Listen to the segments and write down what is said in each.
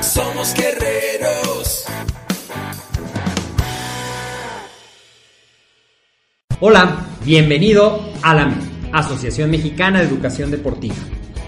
Somos guerreros. Hola, bienvenido a la Asociación Mexicana de Educación Deportiva.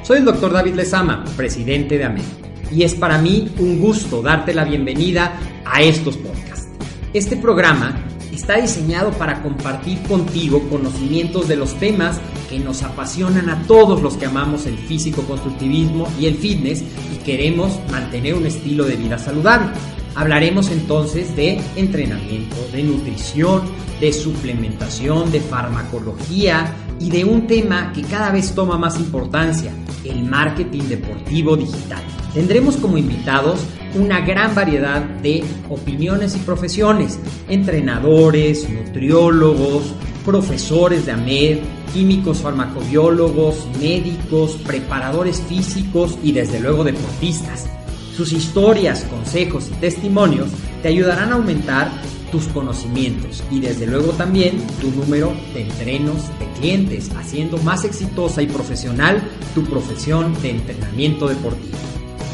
Soy el doctor David Lezama, presidente de AMED, y es para mí un gusto darte la bienvenida a estos podcasts. Este programa está diseñado para compartir contigo conocimientos de los temas que nos apasionan a todos los que amamos el físico-constructivismo y el fitness y queremos mantener un estilo de vida saludable. Hablaremos entonces de entrenamiento, de nutrición, de suplementación, de farmacología y de un tema que cada vez toma más importancia, el marketing deportivo digital. Tendremos como invitados una gran variedad de opiniones y profesiones, entrenadores, nutriólogos, profesores de AMED, químicos farmacobiólogos, médicos, preparadores físicos y desde luego deportistas. Sus historias, consejos y testimonios te ayudarán a aumentar tus conocimientos y desde luego también tu número de entrenos de clientes, haciendo más exitosa y profesional tu profesión de entrenamiento deportivo.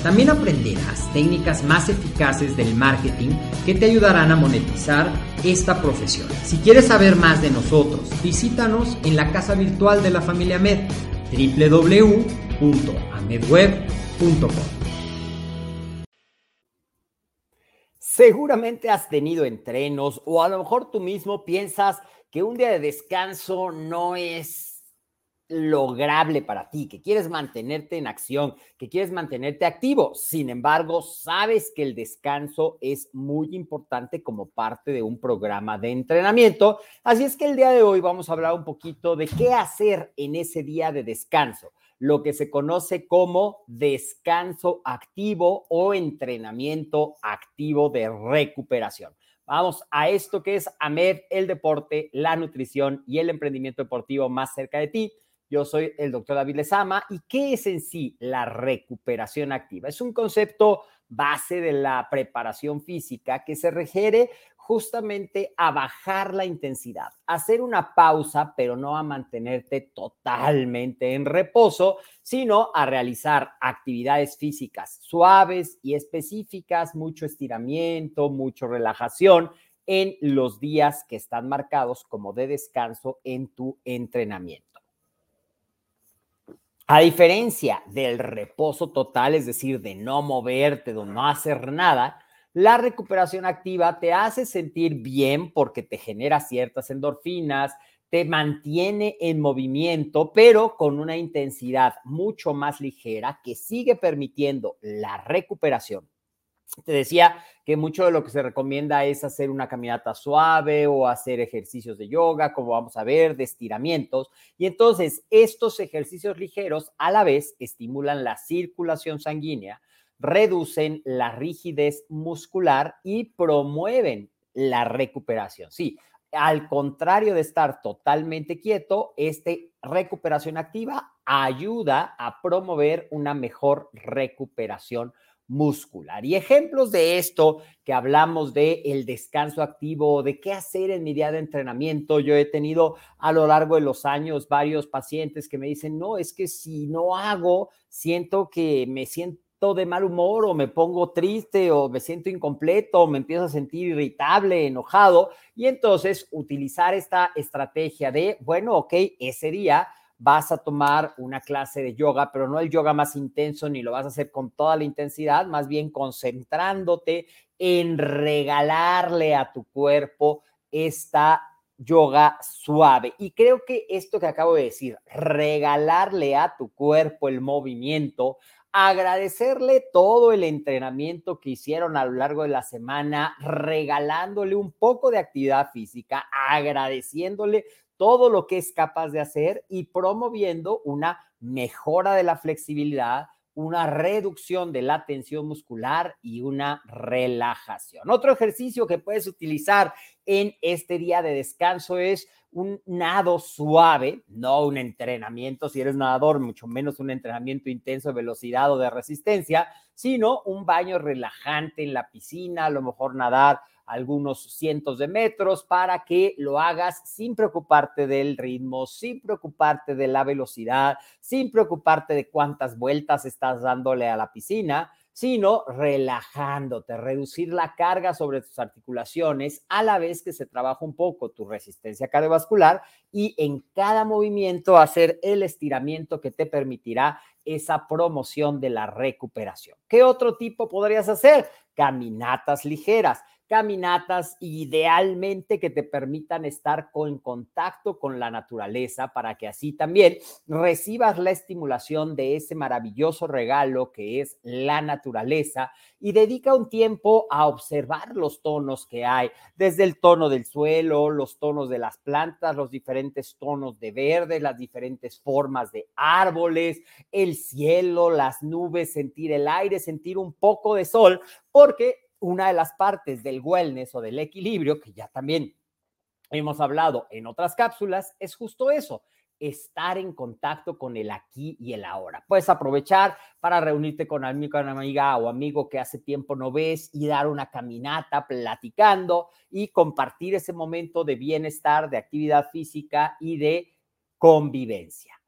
También aprenderás técnicas más eficaces del marketing que te ayudarán a monetizar esta profesión. Si quieres saber más de nosotros, visítanos en la casa virtual de la familia Med, www.amedweb.com. Seguramente has tenido entrenos o a lo mejor tú mismo piensas que un día de descanso no es lograble para ti, que quieres mantenerte en acción, que quieres mantenerte activo. Sin embargo, sabes que el descanso es muy importante como parte de un programa de entrenamiento. Así es que el día de hoy vamos a hablar un poquito de qué hacer en ese día de descanso, lo que se conoce como descanso activo o entrenamiento activo de recuperación. Vamos a esto que es AMED, el deporte, la nutrición y el emprendimiento deportivo más cerca de ti. Yo soy el doctor David Lezama. ¿Y qué es en sí la recuperación activa? Es un concepto base de la preparación física que se refiere justamente a bajar la intensidad, hacer una pausa, pero no a mantenerte totalmente en reposo, sino a realizar actividades físicas suaves y específicas, mucho estiramiento, mucho relajación en los días que están marcados como de descanso en tu entrenamiento. A diferencia del reposo total, es decir, de no moverte, de no hacer nada, la recuperación activa te hace sentir bien porque te genera ciertas endorfinas, te mantiene en movimiento, pero con una intensidad mucho más ligera que sigue permitiendo la recuperación te decía que mucho de lo que se recomienda es hacer una caminata suave o hacer ejercicios de yoga, como vamos a ver, de estiramientos. Y entonces estos ejercicios ligeros a la vez estimulan la circulación sanguínea, reducen la rigidez muscular y promueven la recuperación. Sí, al contrario de estar totalmente quieto, este recuperación activa ayuda a promover una mejor recuperación muscular. Y ejemplos de esto que hablamos de el descanso activo, de qué hacer en mi día de entrenamiento. Yo he tenido a lo largo de los años varios pacientes que me dicen, no, es que si no hago, siento que me siento de mal humor o me pongo triste o me siento incompleto o me empiezo a sentir irritable, enojado. Y entonces utilizar esta estrategia de, bueno, ok, ese día vas a tomar una clase de yoga, pero no el yoga más intenso ni lo vas a hacer con toda la intensidad, más bien concentrándote en regalarle a tu cuerpo esta yoga suave. Y creo que esto que acabo de decir, regalarle a tu cuerpo el movimiento, agradecerle todo el entrenamiento que hicieron a lo largo de la semana, regalándole un poco de actividad física, agradeciéndole todo lo que es capaz de hacer y promoviendo una mejora de la flexibilidad, una reducción de la tensión muscular y una relajación. Otro ejercicio que puedes utilizar en este día de descanso es un nado suave, no un entrenamiento, si eres nadador, mucho menos un entrenamiento intenso de velocidad o de resistencia, sino un baño relajante en la piscina, a lo mejor nadar algunos cientos de metros para que lo hagas sin preocuparte del ritmo, sin preocuparte de la velocidad, sin preocuparte de cuántas vueltas estás dándole a la piscina, sino relajándote, reducir la carga sobre tus articulaciones a la vez que se trabaja un poco tu resistencia cardiovascular y en cada movimiento hacer el estiramiento que te permitirá esa promoción de la recuperación. ¿Qué otro tipo podrías hacer? Caminatas ligeras caminatas idealmente que te permitan estar con contacto con la naturaleza para que así también recibas la estimulación de ese maravilloso regalo que es la naturaleza y dedica un tiempo a observar los tonos que hay, desde el tono del suelo, los tonos de las plantas, los diferentes tonos de verde, las diferentes formas de árboles, el cielo, las nubes, sentir el aire, sentir un poco de sol, porque una de las partes del wellness o del equilibrio, que ya también hemos hablado en otras cápsulas, es justo eso, estar en contacto con el aquí y el ahora. Puedes aprovechar para reunirte con amigo, una amiga o amigo que hace tiempo no ves y dar una caminata platicando y compartir ese momento de bienestar, de actividad física y de convivencia.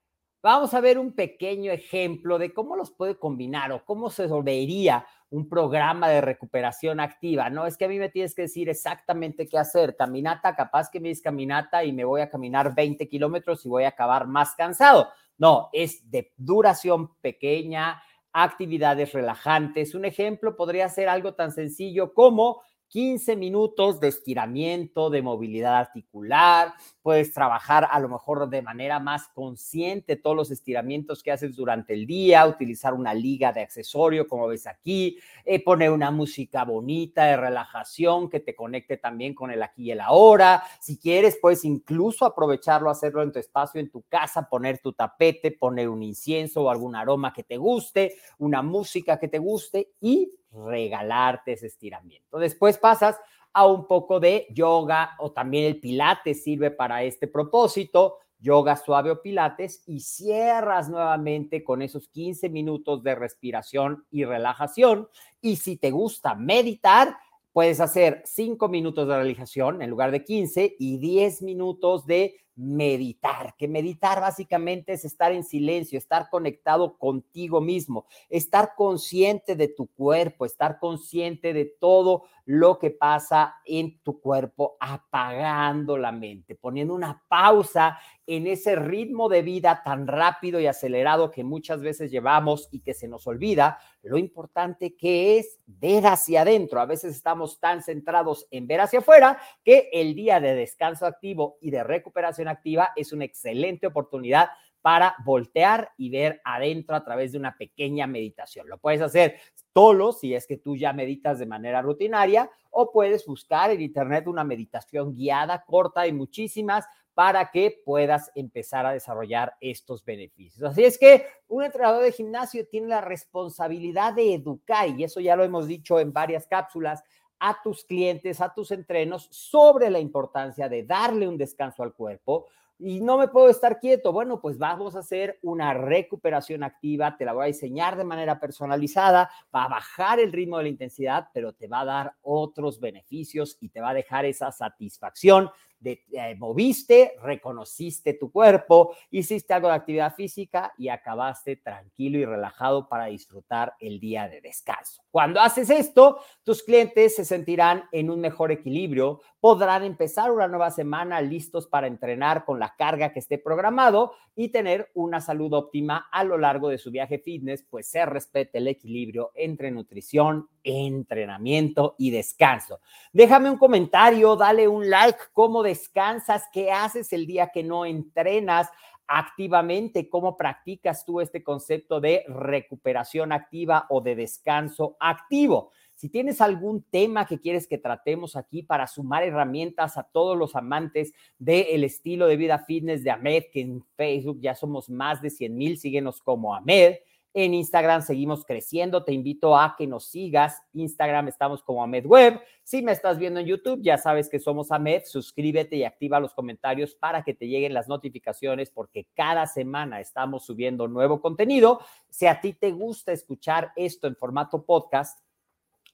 Vamos a ver un pequeño ejemplo de cómo los puede combinar o cómo se vería un programa de recuperación activa. No es que a mí me tienes que decir exactamente qué hacer. Caminata, capaz que me dices caminata y me voy a caminar 20 kilómetros y voy a acabar más cansado. No, es de duración pequeña, actividades relajantes. Un ejemplo podría ser algo tan sencillo como 15 minutos de estiramiento, de movilidad articular, puedes trabajar a lo mejor de manera más consciente todos los estiramientos que haces durante el día, utilizar una liga de accesorio como ves aquí, eh, poner una música bonita de relajación que te conecte también con el aquí y el ahora. Si quieres, puedes incluso aprovecharlo, hacerlo en tu espacio, en tu casa, poner tu tapete, poner un incienso o algún aroma que te guste, una música que te guste y regalarte ese estiramiento. Después pasas a un poco de yoga o también el pilates sirve para este propósito, yoga suave o pilates y cierras nuevamente con esos 15 minutos de respiración y relajación. Y si te gusta meditar, puedes hacer 5 minutos de relajación en lugar de 15 y 10 minutos de meditar, que meditar básicamente es estar en silencio, estar conectado contigo mismo, estar consciente de tu cuerpo, estar consciente de todo lo que pasa en tu cuerpo, apagando la mente, poniendo una pausa en ese ritmo de vida tan rápido y acelerado que muchas veces llevamos y que se nos olvida lo importante que es ver hacia adentro. A veces estamos tan centrados en ver hacia afuera que el día de descanso activo y de recuperación activa es una excelente oportunidad para voltear y ver adentro a través de una pequeña meditación. Lo puedes hacer solo si es que tú ya meditas de manera rutinaria o puedes buscar en internet una meditación guiada, corta y muchísimas para que puedas empezar a desarrollar estos beneficios. Así es que un entrenador de gimnasio tiene la responsabilidad de educar, y eso ya lo hemos dicho en varias cápsulas, a tus clientes, a tus entrenos sobre la importancia de darle un descanso al cuerpo, y no me puedo estar quieto. Bueno, pues vamos a hacer una recuperación activa, te la voy a diseñar de manera personalizada, va a bajar el ritmo de la intensidad, pero te va a dar otros beneficios y te va a dejar esa satisfacción eh, moviste, reconociste tu cuerpo, hiciste algo de actividad física y acabaste tranquilo y relajado para disfrutar el día de descanso. Cuando haces esto, tus clientes se sentirán en un mejor equilibrio, podrán empezar una nueva semana listos para entrenar con la carga que esté programado y tener una salud óptima a lo largo de su viaje fitness, pues se respete el equilibrio entre nutrición, entrenamiento y descanso. Déjame un comentario, dale un like, cómo descansas, qué haces el día que no entrenas activamente, cómo practicas tú este concepto de recuperación activa o de descanso activo. Si tienes algún tema que quieres que tratemos aquí para sumar herramientas a todos los amantes del estilo de vida fitness de Ahmed, que en Facebook ya somos más de 100 mil, síguenos como Ahmed. En Instagram seguimos creciendo. Te invito a que nos sigas. Instagram estamos como Ahmed Web. Si me estás viendo en YouTube, ya sabes que somos Ahmed. Suscríbete y activa los comentarios para que te lleguen las notificaciones porque cada semana estamos subiendo nuevo contenido. Si a ti te gusta escuchar esto en formato podcast,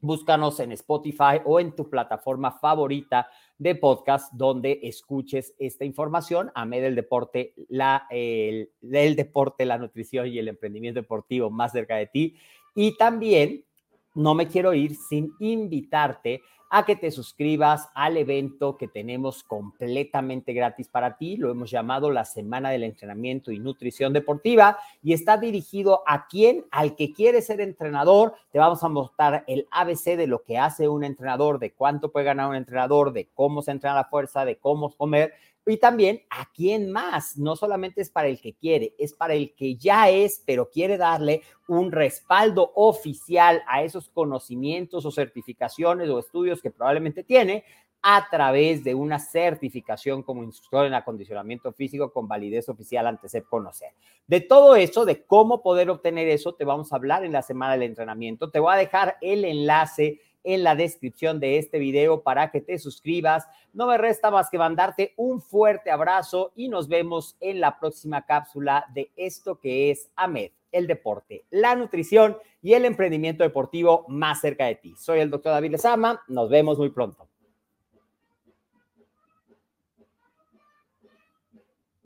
Búscanos en Spotify o en tu plataforma favorita de podcast donde escuches esta información. A del deporte, la, deporte, la nutrición y el emprendimiento deportivo más cerca de ti. Y también no me quiero ir sin invitarte a que te suscribas al evento que tenemos completamente gratis para ti. Lo hemos llamado la Semana del Entrenamiento y Nutrición Deportiva y está dirigido a quien, al que quiere ser entrenador. Te vamos a mostrar el ABC de lo que hace un entrenador, de cuánto puede ganar un entrenador, de cómo se entrena la fuerza, de cómo comer y también a quién más. No solamente es para el que quiere, es para el que ya es, pero quiere darle un respaldo oficial a esos conocimientos o certificaciones o estudios que probablemente tiene a través de una certificación como instructor en acondicionamiento físico con validez oficial ante ser Conocer. De todo eso, de cómo poder obtener eso, te vamos a hablar en la semana del entrenamiento. Te voy a dejar el enlace en la descripción de este video para que te suscribas. No me resta más que mandarte un fuerte abrazo y nos vemos en la próxima cápsula de esto que es AMED, el deporte, la nutrición y el emprendimiento deportivo más cerca de ti. Soy el doctor David Lezama. Nos vemos muy pronto.